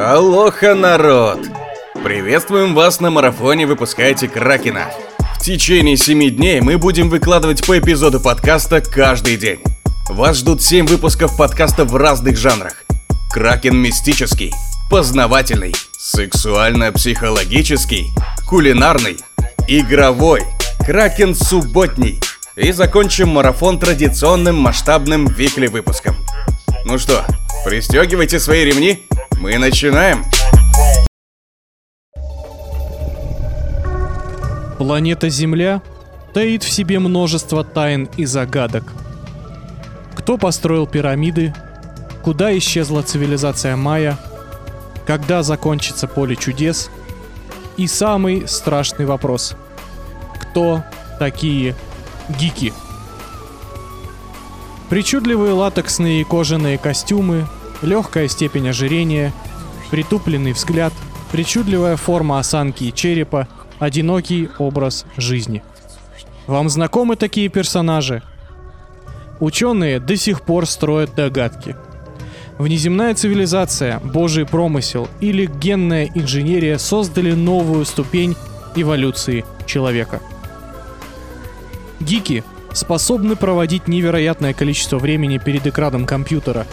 Алоха, народ! Приветствуем вас на марафоне «Выпускайте Кракена». В течение семи дней мы будем выкладывать по эпизоду подкаста каждый день. Вас ждут семь выпусков подкаста в разных жанрах. Кракен мистический, познавательный, сексуально-психологический, кулинарный, игровой, Кракен субботний. И закончим марафон традиционным масштабным викли выпуском. Ну что, пристегивайте свои ремни, мы начинаем. Планета Земля таит в себе множество тайн и загадок. Кто построил пирамиды? Куда исчезла цивилизация майя? Когда закончится поле чудес? И самый страшный вопрос. Кто такие гики? Причудливые латексные и кожаные костюмы, легкая степень ожирения, притупленный взгляд, причудливая форма осанки и черепа, одинокий образ жизни. Вам знакомы такие персонажи? Ученые до сих пор строят догадки. Внеземная цивилизация, божий промысел или генная инженерия создали новую ступень эволюции человека. Гики способны проводить невероятное количество времени перед экраном компьютера,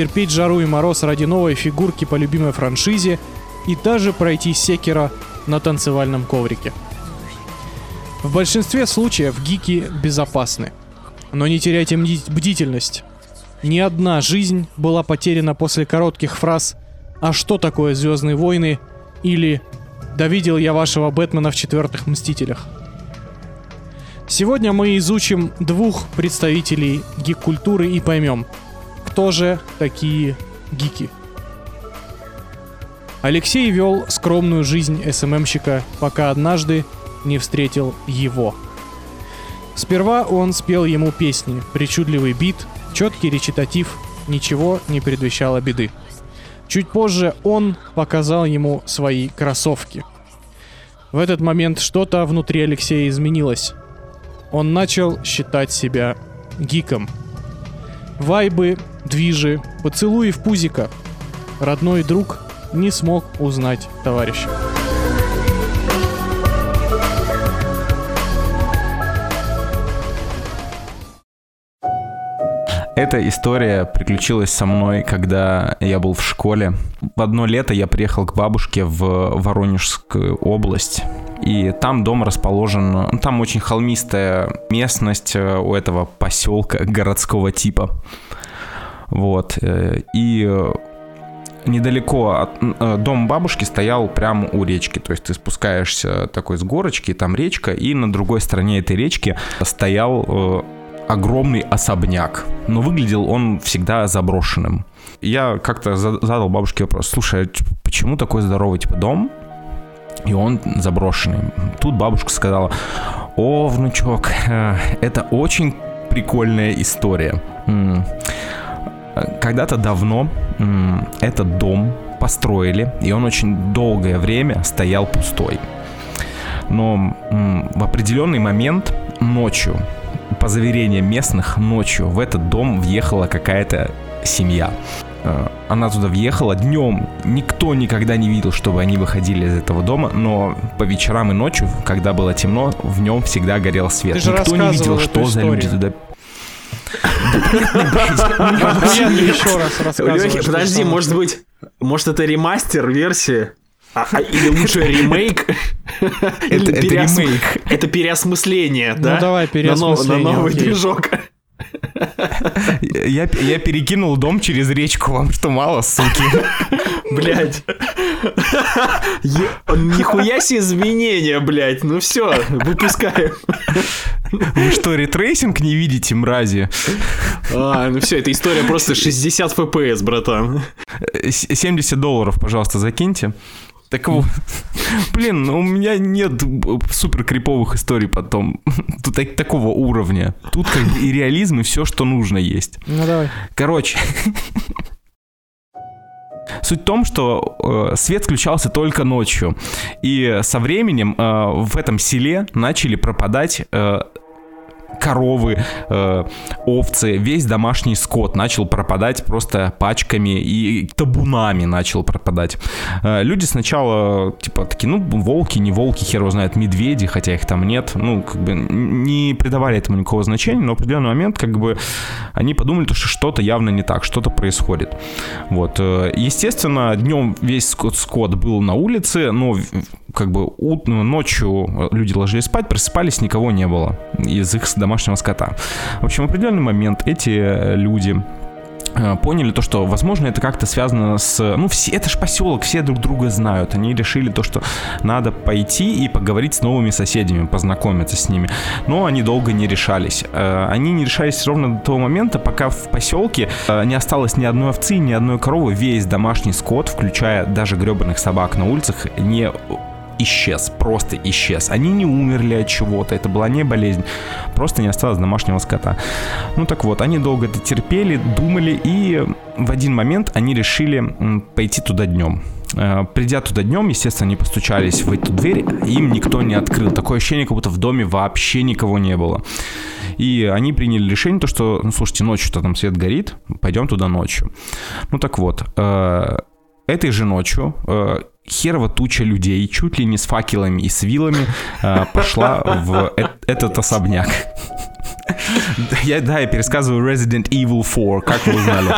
терпеть жару и мороз ради новой фигурки по любимой франшизе и даже пройти секера на танцевальном коврике. В большинстве случаев гики безопасны. Но не теряйте бдительность. Ни одна жизнь была потеряна после коротких фраз «А что такое Звездные войны?» или «Да видел я вашего Бэтмена в четвертых Мстителях». Сегодня мы изучим двух представителей гик-культуры и поймем, кто же такие гики. Алексей вел скромную жизнь СММщика, пока однажды не встретил его. Сперва он спел ему песни, причудливый бит, четкий речитатив, ничего не предвещало беды. Чуть позже он показал ему свои кроссовки. В этот момент что-то внутри Алексея изменилось. Он начал считать себя гиком. Вайбы, движи, поцелуи в пузика. Родной друг не смог узнать товарища. Эта история приключилась со мной, когда я был в школе. В одно лето я приехал к бабушке в Воронежскую область. И там дом расположен, ну, там очень холмистая местность э, у этого поселка городского типа. Вот. Э, и недалеко от э, дом бабушки стоял прямо у речки. То есть ты спускаешься такой с горочки, там речка, и на другой стороне этой речки стоял э, огромный особняк. Но выглядел он всегда заброшенным. Я как-то задал бабушке вопрос, слушай, а почему такой здоровый типа дом, и он заброшенный. Тут бабушка сказала, о, внучок, это очень прикольная история. Когда-то давно этот дом построили, и он очень долгое время стоял пустой. Но в определенный момент ночью, по заверениям местных, ночью в этот дом въехала какая-то семья. Э, она туда въехала днем. Никто никогда не видел, чтобы они выходили из этого дома, но по вечерам и ночью, когда было темно, в нем всегда горел свет. Ты же Никто не видел, что за люди туда еще раз. Подожди, может быть, может это ремастер версия? А, а, или лучше ремейк? Это, это ремейк. Это переосмысление, ну, да? Ну давай переосмысление. На, новый движок. Я, я перекинул дом через речку, вам что мало, суки? Блять. Нихуя себе изменения, блять. Ну все, выпускаем. Вы что, ray tracing не видите, мрази? А, ну все, эта история просто 60 FPS, братан. 70 долларов, пожалуйста, закиньте. Так вот, блин, ну у меня нет супер криповых историй потом. Тут так, такого уровня. Тут как бы и реализм, и все, что нужно есть. Ну давай. Короче. Суть в том, что э, свет включался только ночью. И со временем э, в этом селе начали пропадать э, коровы, э, овцы, весь домашний скот начал пропадать просто пачками и табунами начал пропадать. Э, люди сначала, типа, такие, ну, волки, не волки, хер его знает, медведи, хотя их там нет, ну, как бы не придавали этому никакого значения, но в определенный момент, как бы, они подумали, что что-то явно не так, что-то происходит. Вот. Э, естественно, днем весь скот, скот был на улице, но как бы ну, ночью люди ложились спать, просыпались, никого не было из их домашнего скота. В общем, в определенный момент эти люди э, поняли то, что, возможно, это как-то связано с... Ну, все, это же поселок, все друг друга знают. Они решили то, что надо пойти и поговорить с новыми соседями, познакомиться с ними. Но они долго не решались. Э, они не решались ровно до того момента, пока в поселке э, не осталось ни одной овцы, ни одной коровы. Весь домашний скот, включая даже гребаных собак на улицах, не исчез, просто исчез. Они не умерли от чего-то, это была не болезнь, просто не осталось домашнего скота. Ну так вот, они долго это терпели, думали, и в один момент они решили пойти туда днем. Э, придя туда днем, естественно, они постучались в эту дверь, им никто не открыл. Такое ощущение, как будто в доме вообще никого не было. И они приняли решение, то, что, ну, слушайте, ночью-то там свет горит, пойдем туда ночью. Ну так вот, э, этой же ночью э, херова туча людей, чуть ли не с факелами и с вилами, э, пошла в э- этот особняк. Я, да, я пересказываю Resident Evil 4, как вы узнали?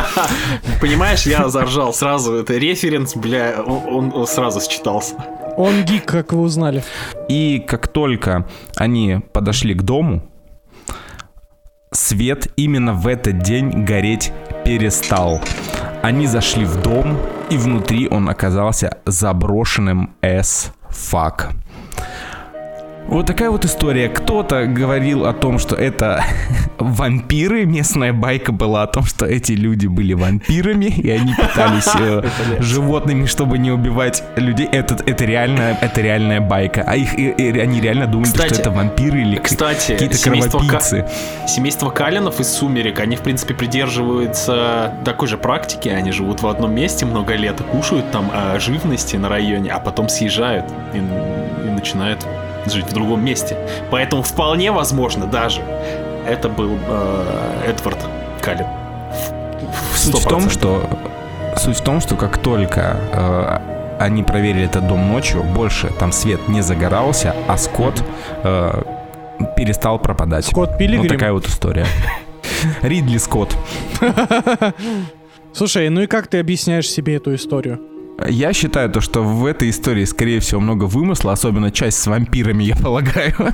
Понимаешь, я заржал сразу, это референс, бля, он, он сразу считался. Он гик, как вы узнали. И как только они подошли к дому, свет именно в этот день гореть перестал. Они зашли в дом, и внутри он оказался заброшенным as fuck. Вот такая вот история. Кто-то говорил о том, что это вампиры. Местная байка была о том, что эти люди были вампирами, и они питались э, животными, чтобы не убивать людей. Это, это, реально, это реальная байка. А их, и, и, они реально думали, кстати, что это вампиры или кстати, какие-то кровопийцы. К... Семейство Калинов из «Сумерек», они, в принципе, придерживаются такой же практики. Они живут в одном месте много лет кушают там э, живности на районе, а потом съезжают и, и начинают жить в другом месте. Поэтому вполне возможно даже это был э, Эдвард Каллен. Суть в том, что суть в том, что как только э, они проверили этот дом ночью, больше там свет не загорался, а Скотт э, перестал пропадать. Скотт Пилигрим? Вот такая вот история. Ридли Скотт. Слушай, ну и как ты объясняешь себе эту историю? Я считаю то, что в этой истории, скорее всего, много вымысла, особенно часть с вампирами, я полагаю.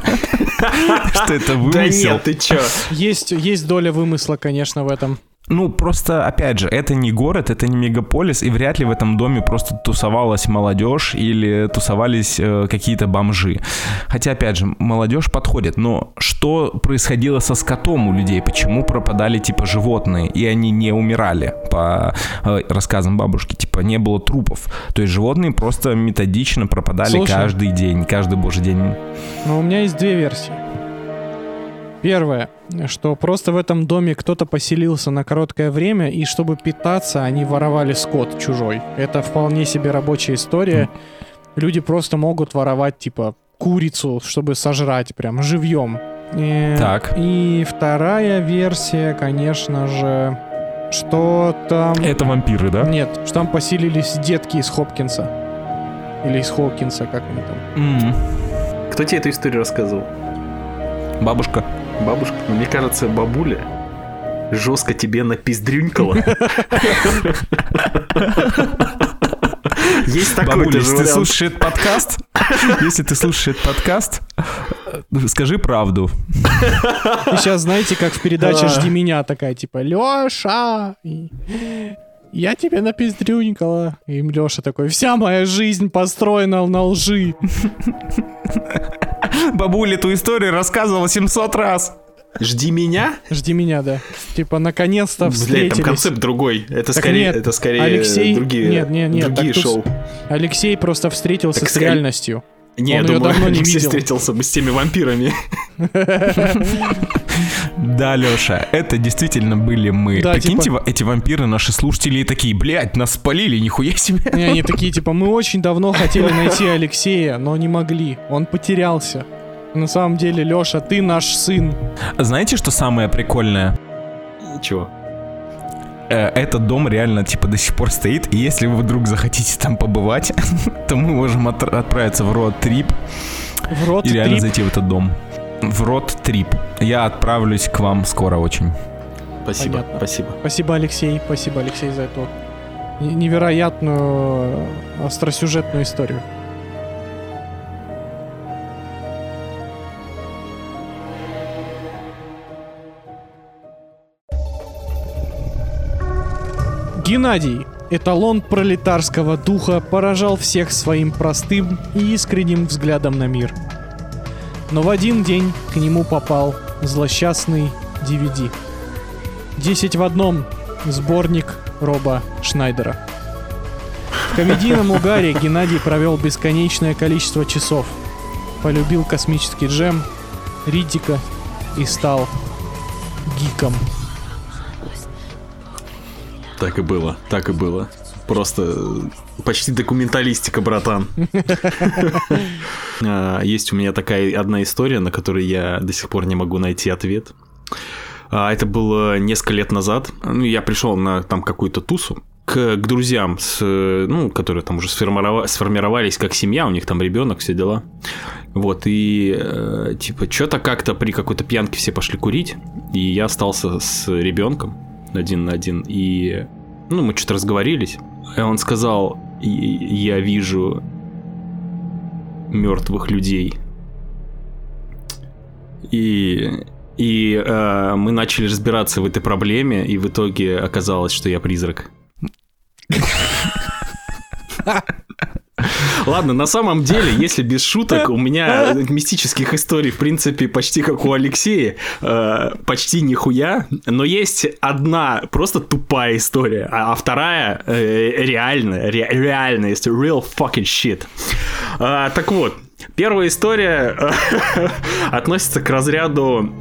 Что это вымысел. Да нет, ты чё? Есть, есть доля вымысла, конечно, в этом. Ну, просто, опять же, это не город, это не мегаполис, и вряд ли в этом доме просто тусовалась молодежь или тусовались э, какие-то бомжи. Хотя, опять же, молодежь подходит, но что происходило со скотом у людей? Почему пропадали, типа, животные, и они не умирали, по э, рассказам бабушки? Типа, не было трупов. То есть животные просто методично пропадали Слушай, каждый день, каждый божий день. Ну, у меня есть две версии. Первое, что просто в этом доме кто-то поселился на короткое время, и чтобы питаться, они воровали скот чужой. Это вполне себе рабочая история. Люди просто могут воровать, типа, курицу, чтобы сожрать прям живьем. И, так. И вторая версия, конечно же, что там... Это вампиры, да? Нет, что там поселились детки из Хопкинса. Или из Хокинса, как они там. Mm. Кто тебе эту историю рассказывал? Бабушка. Бабушка, ну, мне кажется, бабуля жестко тебе напиздрюнькала. Есть такой Бабуля, если ты слушаешь этот подкаст, если ты слушаешь этот подкаст, скажи правду. И сейчас знаете, как в передаче «Жди меня» такая, типа, Леша, я тебе напиздрюнькала. И Леша такой, вся моя жизнь построена на лжи. Бабуля эту историю рассказывала 700 раз. Жди меня? Жди меня, да. Типа, наконец-то встретились. Бля, там концепт другой. Это так скорее, нет, это скорее Алексей... другие, нет, нет, нет, другие шоу. Алексей просто встретился так с скорее... реальностью. Не, Он я думаю, давно не видел. встретился бы с теми вампирами. Да, Леша, это действительно были мы. Да, Прикиньте, типа... эти вампиры, наши слушатели, такие, блядь, нас спалили, нихуя себе. Не, они такие, типа, мы очень давно хотели найти Алексея, но не могли. Он потерялся. На самом деле, Леша, ты наш сын. Знаете, что самое прикольное? Чего? Э, Этот дом реально, типа, до сих пор стоит, и если вы вдруг захотите там побывать, то мы можем отр- отправиться в род-трип В рот и реально зайти в этот дом. В род-трип. Я отправлюсь к вам скоро очень. Спасибо, Понятно. спасибо. Спасибо, Алексей. Спасибо, Алексей, за эту не- невероятную остросюжетную историю. Геннадий, эталон пролетарского духа, поражал всех своим простым и искренним взглядом на мир. Но в один день к нему попал злосчастный DVD. «Десять в одном» — сборник Роба Шнайдера. В комедийном угаре Геннадий провел бесконечное количество часов. Полюбил космический джем, Риддика и стал гиком. Так и было, так и было. Просто э, почти документалистика, братан. А, Есть у меня такая одна история, на которую я до сих пор не могу найти ответ. А, Это было несколько лет назад. Ну, я пришел на там какую-то тусу к, к друзьям, с, э, ну, которые там уже сформирова- сформировались как семья, у них там ребенок, все дела. Вот, и э, типа, что-то как-то при какой-то пьянке все пошли курить, и я остался с ребенком один на один, и, ну, мы что-то разговорились, и он сказал, «И- я вижу мертвых людей. И, и э, мы начали разбираться в этой проблеме, и в итоге оказалось, что я призрак. Ладно, на самом деле, если без шуток, у меня мистических историй, в принципе, почти как у Алексея, э, почти нихуя, но есть одна просто тупая история, а, а вторая э, реальная, ре- реальная, есть real fucking shit. А, так вот, первая история э, относится к разряду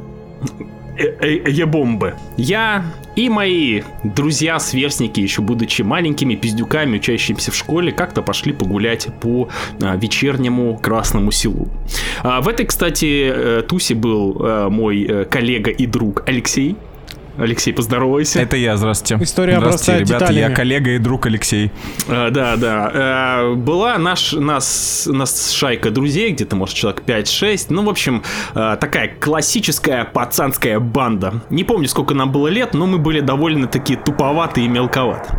э- э- ебомбы. Я и мои друзья-сверстники, еще будучи маленькими пиздюками, учащимися в школе, как-то пошли погулять по а, вечернему Красному селу. А, в этой, кстати, э, тусе был э, мой э, коллега и друг Алексей. Алексей, поздоровайся. Это я, здравствуйте. История здравствуйте, ребята, деталями. я коллега и друг Алексей. А, да, да. А, была наш, нас, нас шайка друзей, где-то, может, человек 5-6. Ну, в общем, а, такая классическая пацанская банда. Не помню, сколько нам было лет, но мы были довольно-таки туповаты и мелковаты.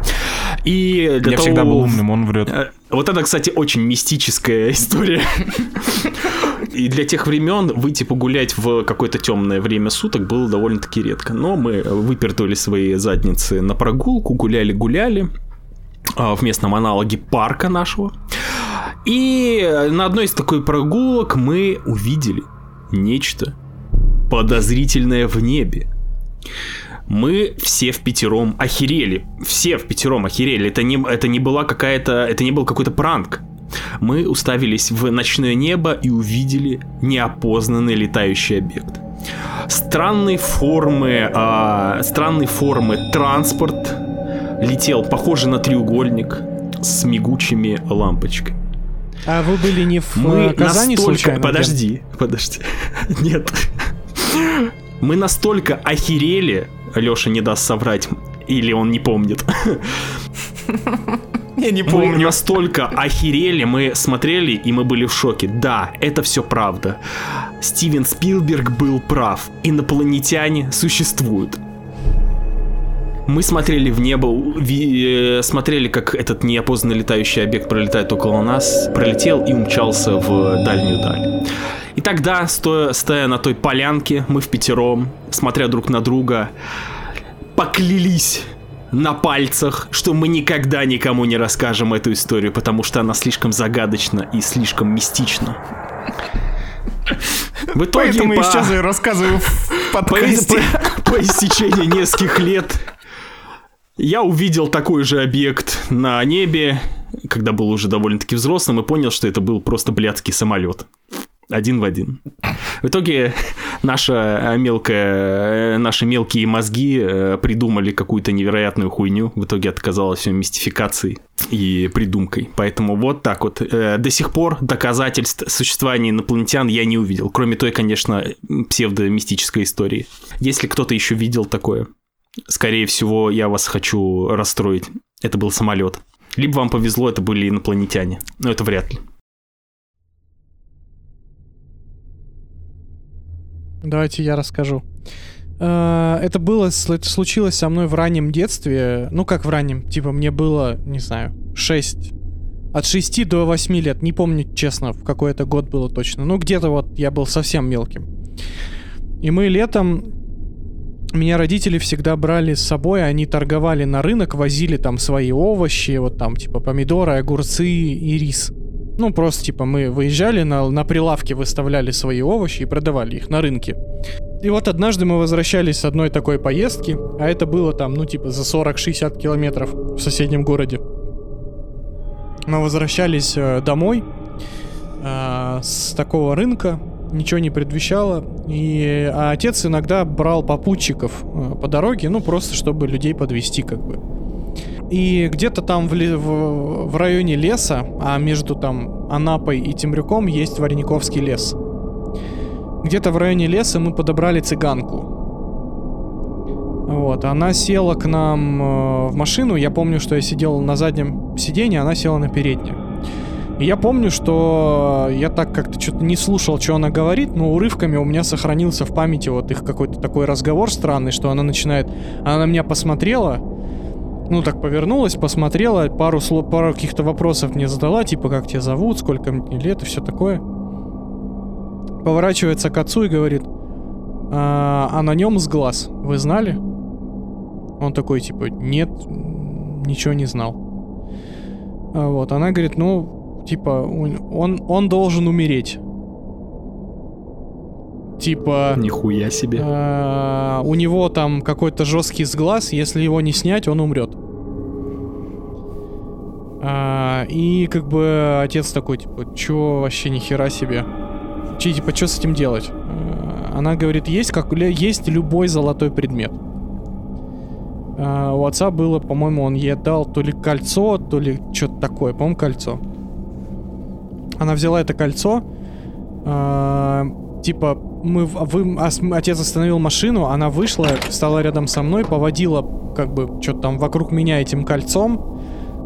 И для я того- всегда был умным, он врет. Э, Вот это, кстати, очень мистическая история. И для тех времен выйти погулять в какое-то темное время суток было довольно-таки редко. Но мы выпертывали свои задницы на прогулку, гуляли-гуляли а, в местном аналоге парка нашего. И на одной из такой прогулок мы увидели нечто подозрительное в небе. Мы все в пятером охерели. Все в пятером охерели. Это не, это не была какая-то... Это не был какой-то пранк. Мы уставились в ночное небо и увидели неопознанный летающий объект. Странной формы, а, странной формы транспорт летел, похоже на треугольник с мигучими лампочками. А вы были не в Мы э, Казани настолько... случайно? Подожди, подожди. Нет. Мы настолько охерели, Леша не даст соврать, или он не помнит. Я не Мы настолько охерели, мы смотрели и мы были в шоке. Да, это все правда. Стивен Спилберг был прав. Инопланетяне существуют. Мы смотрели в небо, ви- э, смотрели, как этот неопознанный летающий объект пролетает около нас, пролетел и умчался в дальнюю даль. И тогда, стоя, стоя на той полянке, мы в пятером, смотря друг на друга, поклялись на пальцах, что мы никогда никому не расскажем эту историю, потому что она слишком загадочна и слишком мистична. В итоге, Поэтому я по- сейчас и рассказываю в по, подкасте. по- по истечении нескольких лет я увидел такой же объект на небе, когда был уже довольно-таки взрослым, и понял, что это был просто блядский самолет. Один в один. В итоге наша мелкая, наши мелкие мозги придумали какую-то невероятную хуйню. В итоге это оказалось все мистификацией и придумкой. Поэтому вот так вот. До сих пор доказательств существования инопланетян я не увидел. Кроме той, конечно, псевдомистической истории. Если кто-то еще видел такое, скорее всего, я вас хочу расстроить. Это был самолет. Либо вам повезло, это были инопланетяне. Но это вряд ли. Давайте я расскажу. Э, это было, это случилось со мной в раннем детстве. Ну, как в раннем, типа, мне было, не знаю, 6. От 6 до 8 лет. Не помню, честно, в какой это год было точно. Ну, где-то вот я был совсем мелким. И мы летом меня родители всегда брали с собой, они торговали на рынок, возили там свои овощи, вот там типа помидоры, огурцы и рис. Ну, просто типа мы выезжали на, на прилавке, выставляли свои овощи и продавали их на рынке. И вот однажды мы возвращались с одной такой поездки, а это было там, ну, типа за 40-60 километров в соседнем городе. Мы возвращались э, домой э, с такого рынка, ничего не предвещало. И а отец иногда брал попутчиков э, по дороге, ну просто чтобы людей подвести как бы. И где-то там в, в, в районе леса, а между там Анапой и Темрюком есть Варениковский лес. Где-то в районе леса мы подобрали цыганку. Вот, она села к нам э, в машину. Я помню, что я сидел на заднем сиденье, она села на переднее. И я помню, что я так как-то что-то не слушал, что она говорит, но урывками у меня сохранился в памяти вот их какой-то такой разговор странный, что она начинает... Она на меня посмотрела, ну так повернулась, посмотрела, пару слов, пару каких-то вопросов мне задала, типа как тебя зовут, сколько мне лет и все такое. Поворачивается к отцу и говорит, а, а на нем с глаз, вы знали? Он такой типа, нет, ничего не знал. А вот, она говорит, ну, Типа, он, он должен умереть. Типа... Нихуя себе. Э, у него там какой-то жесткий сглаз, если его не снять, он умрет. А, и как бы отец такой, типа, чё вообще нихера себе? Че, типа, что с этим делать? А, она говорит, есть, как, есть любой золотой предмет. А, у отца было, по-моему, он ей дал то ли кольцо, то ли что-то такое, по-моему, кольцо. Она взяла это кольцо, э, типа мы, вы, отец остановил машину, она вышла, стала рядом со мной, поводила как бы что-то там вокруг меня этим кольцом,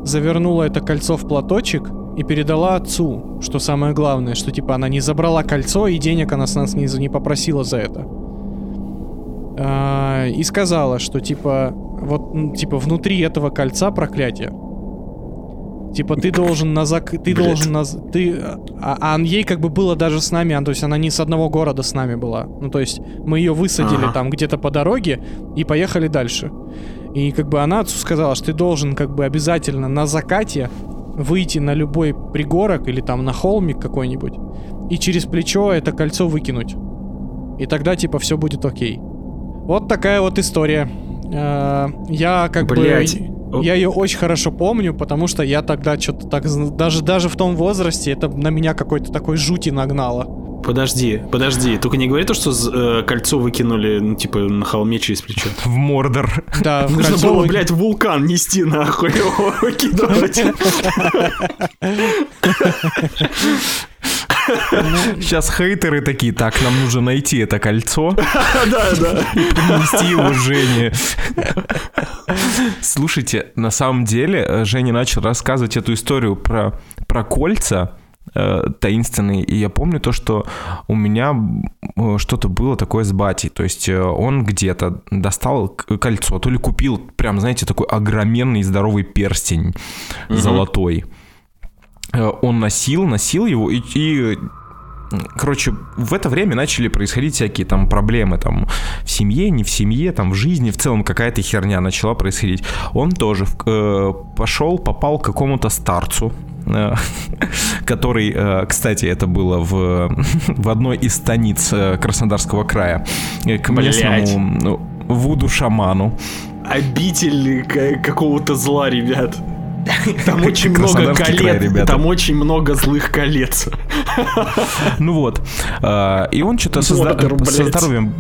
завернула это кольцо в платочек и передала отцу, что самое главное, что типа она не забрала кольцо и денег она с нас не, не попросила за это. А, и сказала, что типа вот типа внутри этого кольца проклятие. Типа ты должен на зак... Ты Блядь. должен на... Ты... А, а ей как бы было даже с нами, то есть она не с одного города с нами была. Ну то есть мы ее высадили ага. там где-то по дороге и поехали дальше. И как бы она отцу сказала, что ты должен как бы обязательно на закате выйти на любой пригорок или там на холмик какой-нибудь и через плечо это кольцо выкинуть. И тогда типа все будет окей. Вот такая вот история. Э, я как Блять. бы я ее очень хорошо помню, потому что я тогда что-то так... Даже, даже в том возрасте это на меня какой-то такой жути нагнало. Подожди, подожди, только не говори то, что э, кольцо выкинули, ну, типа, на холме через плечо. В Мордор. Да, в Нужно было, вы... блядь, вулкан нести, нахуй, его выкидывать. Сейчас хейтеры такие, так, нам нужно найти это кольцо. Да, да. И принести его Жене. Слушайте, на самом деле э, Женя начал рассказывать эту историю про, про кольца э, таинственные. И я помню то, что у меня э, что-то было такое с батей. То есть он где-то достал кольцо, то ли купил прям, знаете, такой огроменный здоровый перстень угу. золотой. Э, он носил, носил его, и, и короче, в это время начали происходить всякие там проблемы там в семье, не в семье, там в жизни, в целом какая-то херня начала происходить. Он тоже э, пошел, попал к какому-то старцу, э, который, э, кстати, это было в, в одной из станиц э, Краснодарского края, к местному ну, вуду-шаману. Обитель какого-то зла, ребят. Там очень много колец. Там очень много злых колец. Ну вот. А, И он что-то со, здоровьем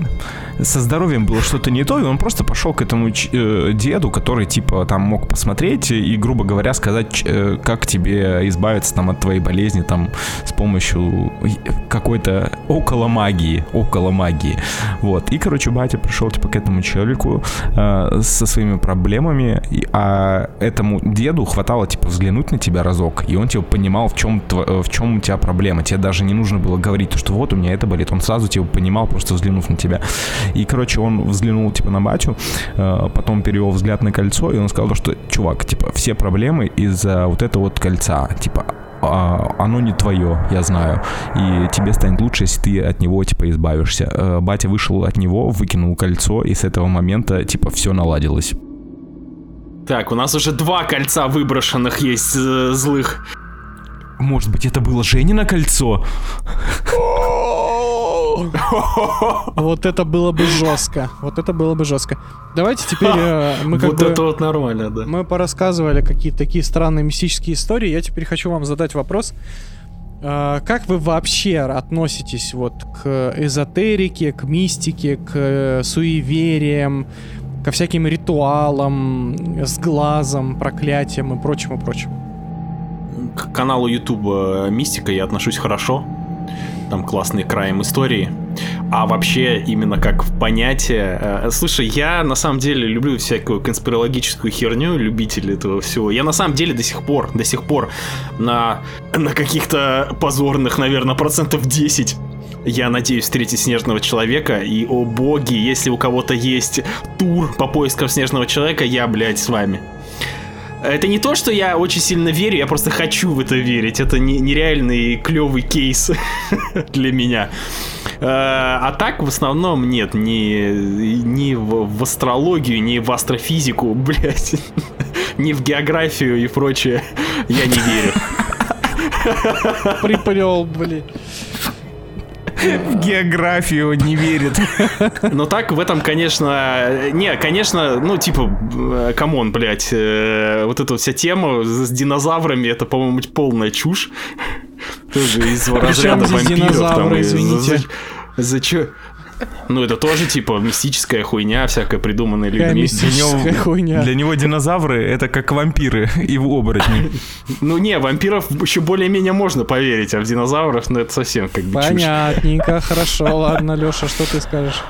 со здоровьем было что-то не то, и он просто пошел к этому э, деду, который, типа, там мог посмотреть и, грубо говоря, сказать, э, как тебе избавиться там от твоей болезни, там, с помощью какой-то около магии, около магии. Вот. И, короче, батя пришел, типа, к этому человеку э, со своими проблемами, и- а этому деду хватало, типа, взглянуть на тебя разок, и он, типа, понимал, в чем, в чем у тебя проблема. Тебе даже не нужно было говорить, то, что вот у меня это болит. Он сразу, типа, понимал, просто взглянув на тебя. И, короче, он взглянул, типа, на батю, э, потом перевел взгляд на кольцо, и он сказал, то, что, чувак, типа, все проблемы из-за вот этого вот кольца, типа, а, оно не твое, я знаю. И тебе станет лучше, если ты от него, типа, избавишься. Э, Батя вышел от него, выкинул кольцо, и с этого момента, типа, все наладилось. Так, у нас уже два кольца выброшенных есть э, злых. Может быть, это было Женино кольцо? Вот это было бы жестко. Вот это было бы жестко. Давайте теперь э, мы как вот бы... это вот нормально, да. Мы порассказывали какие-то такие странные мистические истории. Я теперь хочу вам задать вопрос. А, Как вы вообще относитесь вот к эзотерике, к мистике, к э, суевериям, ко всяким ритуалам, с глазом, проклятиям и прочему, прочему? К каналу YouTube Мистика я отношусь хорошо. Там классные краем истории. А вообще, именно как в понятие... э, Слушай, я на самом деле люблю всякую конспирологическую херню, любитель этого всего. Я на самом деле до сих пор, до сих пор на, на каких-то позорных, наверное, процентов 10 я надеюсь встретить снежного человека, и, о боги, если у кого-то есть тур по поискам снежного человека, я, блядь, с вами. Это не то, что я очень сильно верю, я просто хочу в это верить. Это не- нереальный клевый кейс для меня. Э, А так, в основном, нет, ни, ни в, астрологию, ни в астрофизику, блядь, ни в географию и прочее я не верю. Приплел, блин. В географию не верит. Но так в этом, конечно... Не, конечно, ну, типа, э, come on, блядь, э, вот эта вся тема с динозаврами, это, по-моему, полная чушь. Тоже из разряда вампиров. динозавры, там, извините? За, за чё? Ну, это тоже, типа, мистическая хуйня, всякая придуманная Какая людьми. мистическая хуйня. Для него динозавры это как вампиры и в оборотни. Ну, не, вампиров еще более-менее можно поверить, а в динозавров, ну, это совсем как бы. Понятненько, хорошо, ладно, Леша, что ты скажешь?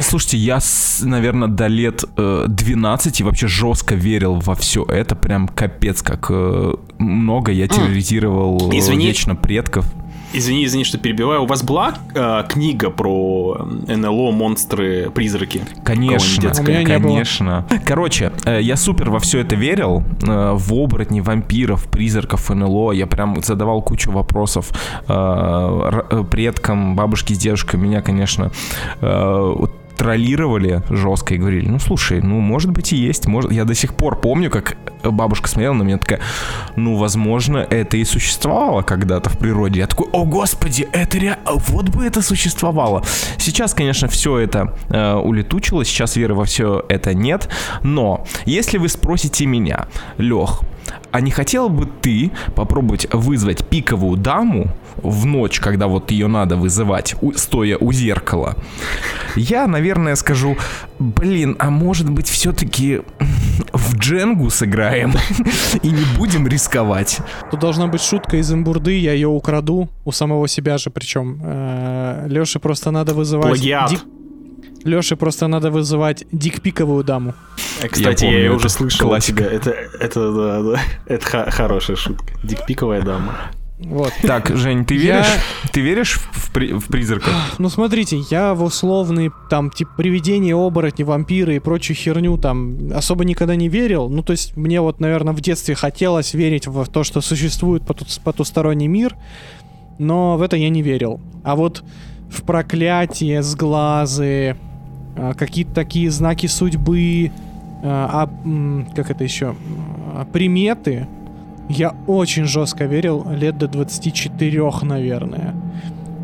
Слушайте, я, наверное, до лет э, 12 вообще жестко верил во все это. Прям капец, как э, много я терроризировал э, Извини. вечно предков. Извини, извини, что перебиваю. У вас была э, книга про НЛО, монстры, призраки? Конечно, Кого-нибудь У меня не было. конечно. Короче, э, я супер во все это верил. э, В оборотни, вампиров, призраков, НЛО. Я прям задавал кучу вопросов э, э, предкам, бабушке с дедушкой. Меня, конечно, э, троллировали жестко и говорили, ну слушай, ну может быть и есть, может... я до сих пор помню, как бабушка смотрела на меня такая, ну возможно это и существовало когда-то в природе, я такой, о господи, это реально, вот бы это существовало. Сейчас, конечно, все это э, улетучилось, сейчас веры во все это нет, но если вы спросите меня, Лех, а не хотел бы ты попробовать вызвать пиковую даму в ночь, когда вот ее надо вызывать, стоя у зеркала? Я, наверное, скажу, блин, а может быть все-таки в дженгу сыграем и не будем рисковать? Тут должна быть шутка из имбурды, я ее украду у самого себя же, причем. Леше просто надо вызывать... Плагиат. Леше просто надо вызывать дикпиковую даму. Э, Кстати, я, помню, ее это уже слышал классика. Это, это, да, да. это ха- хорошая шутка. Дикпиковая дама. Вот. Так, Жень, ты Я- веришь? Ты веришь в, при- в призраков? Ну смотрите, я в условные там типа привидения, оборотни, вампиры и прочую херню там особо никогда не верил. Ну то есть мне вот, наверное, в детстве хотелось верить в то, что существует поту- потусторонний мир, но в это я не верил. А вот в проклятие, сглазы, какие-то такие знаки судьбы, а, а, как это еще, а, приметы, я очень жестко верил лет до 24, наверное.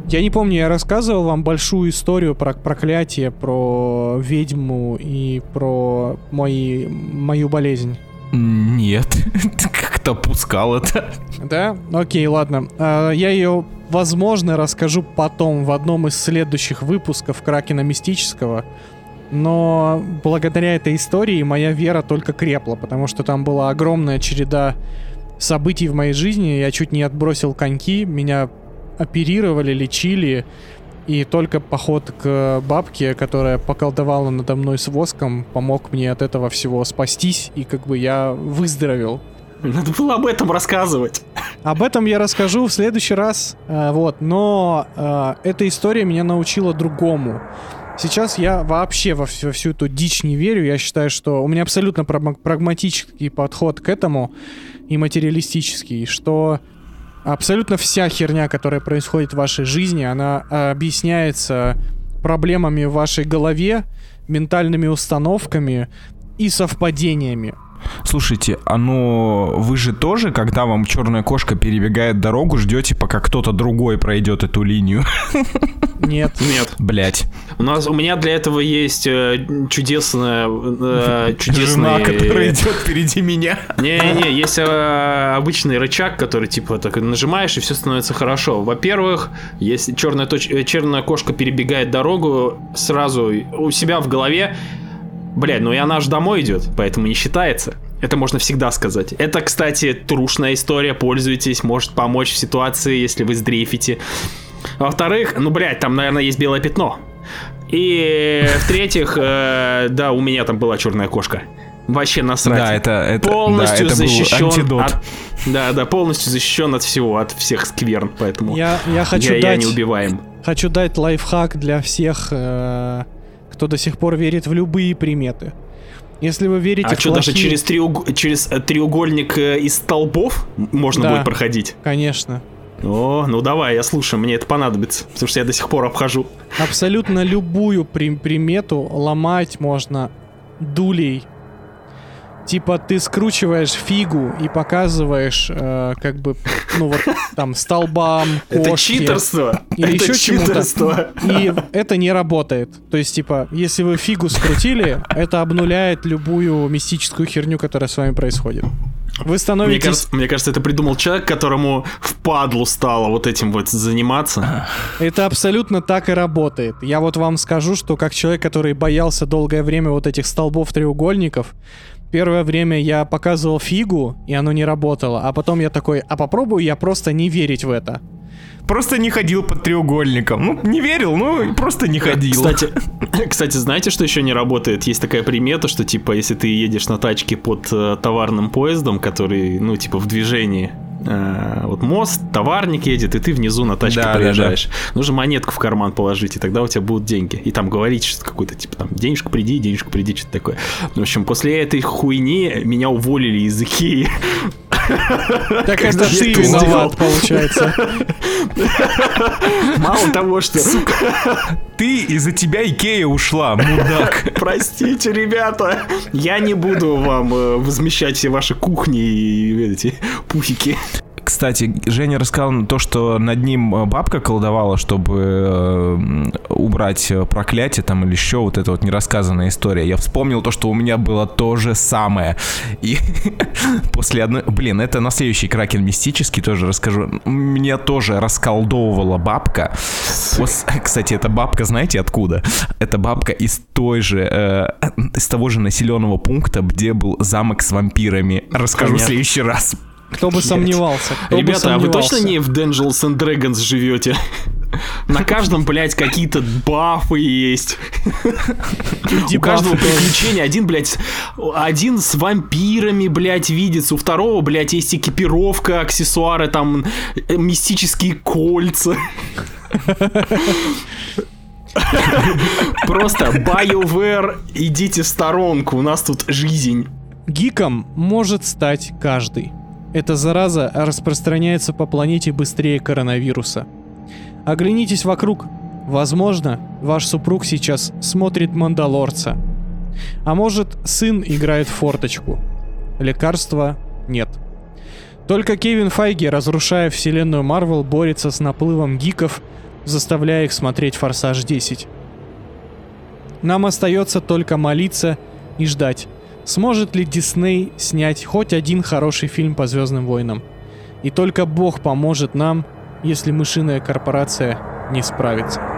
Я не помню, я рассказывал вам большую историю про проклятие, про ведьму и про мои, мою болезнь. Нет, как-то пускал это. Да? Окей, ладно. А, Я ее, возможно, расскажу потом в одном из следующих выпусков Кракена Мистического. Но благодаря этой истории моя вера только крепла, потому что там была огромная череда событий в моей жизни. Я чуть не отбросил коньки, меня оперировали, лечили. И только поход к бабке, которая поколдовала надо мной с воском, помог мне от этого всего спастись, и как бы я выздоровел. Надо было об этом рассказывать. Об этом я расскажу в следующий раз. э, вот, но э, эта история меня научила другому. Сейчас я вообще во всю, во всю эту дичь не верю. Я считаю, что у меня абсолютно прагма- прагматический подход к этому и материалистический, что абсолютно вся херня, которая происходит в вашей жизни, она э, объясняется проблемами в вашей голове, ментальными установками и совпадениями. Слушайте, а ну вы же тоже, когда вам черная кошка перебегает дорогу, ждете, пока кто-то другой пройдет эту линию? Нет. Нет. Блять. У нас у меня для этого есть э, чудесная э, Жена, чудесный которая идет впереди меня. Не-не, есть э, обычный рычаг, который типа так нажимаешь и все становится хорошо. Во-первых, если черная, точ- э, черная кошка перебегает дорогу, сразу у себя в голове, блядь, ну и она же домой идет, поэтому не считается. Это можно всегда сказать. Это, кстати, трушная история, пользуйтесь, может помочь в ситуации, если вы сдрейфите. Во-вторых, ну, блядь, там, наверное, есть белое пятно. И в-третьих, э, да, у меня там была черная кошка. Вообще насрать. Да, это, это, полностью да, это был защищен антидот. от, да, да, полностью защищен от всего, от всех скверн, поэтому Я, я хочу я, я дать... не убиваем. Хочу дать лайфхак для всех, э, кто до сих пор верит в любые приметы. Если вы верите А в что, даже плохие- через, треуг- через э, треугольник э, из столбов можно Да. будет проходить? Конечно. О, ну давай, я слушаю, мне это понадобится, потому что я до сих пор обхожу. Абсолютно любую при- примету ломать можно дулей. Типа ты скручиваешь фигу и показываешь, э, как бы, ну вот там столбам, Это кошке. читерство. Или это еще чему-то. читерство. И это не работает. То есть, типа, если вы фигу скрутили, это обнуляет любую мистическую херню, которая с вами происходит. Вы Мне становитесь... кажется, мне кажется, это придумал человек, которому впадлу стало вот этим вот заниматься. Это абсолютно так и работает. Я вот вам скажу, что как человек, который боялся долгое время вот этих столбов треугольников, первое время я показывал фигу, и оно не работало. А потом я такой, а попробую я просто не верить в это. Просто не ходил под треугольником. Ну, не верил, ну, просто не ходил. Кстати, кстати, знаете, что еще не работает? Есть такая примета, что типа, если ты едешь на тачке под э, товарным поездом, который, ну, типа, в движении, э, вот мост, товарник едет, и ты внизу на тачке Да, да, проезжаешь. Нужно монетку в карман положить, и тогда у тебя будут деньги. И там говорить что-то какое-то, типа, там, денежку приди, денежку приди, что-то такое. В общем, после этой хуйни меня уволили из Икеи. Так это ты виноват, получается. Мало того, что... Ты из-за тебя Икея ушла, мудак. Простите, ребята, я не буду вам э, возмещать все ваши кухни и эти пуфики. Кстати, Женя рассказал то, что над ним э, бабка колдовала, чтобы э, убрать э, проклятие там или еще вот эта вот нерассказанная история. Я вспомнил то, что у меня было то же самое. И после одной... Блин, это на следующий Кракен мистический тоже расскажу. Меня тоже расколдовывала бабка. Пос- Кстати, эта бабка, знаете откуда? Это бабка из той же, э, из того же населенного пункта, где был замок с вампирами. Расскажу в Понятно. следующий раз. Кто бы сомневался. кто бы Ребята, а вы точно сомневался. не в Dungeons and Dragons живете? На каждом, блядь, какие-то бафы есть. У каждого приключения один, блядь, один с вампирами, блядь, видится, у второго, блядь, есть экипировка, аксессуары, там, э, мистические кольца. Просто BioWare, идите в сторонку, у нас тут жизнь. Гиком может стать каждый. Эта зараза распространяется по планете быстрее коронавируса. Оглянитесь вокруг. Возможно, ваш супруг сейчас смотрит «Мандалорца». А может, сын играет в форточку. Лекарства нет. Только Кевин Файги, разрушая вселенную Марвел, борется с наплывом гиков, заставляя их смотреть «Форсаж 10». Нам остается только молиться и ждать. Сможет ли Дисней снять хоть один хороший фильм по Звездным войнам? И только Бог поможет нам, если мышиная корпорация не справится.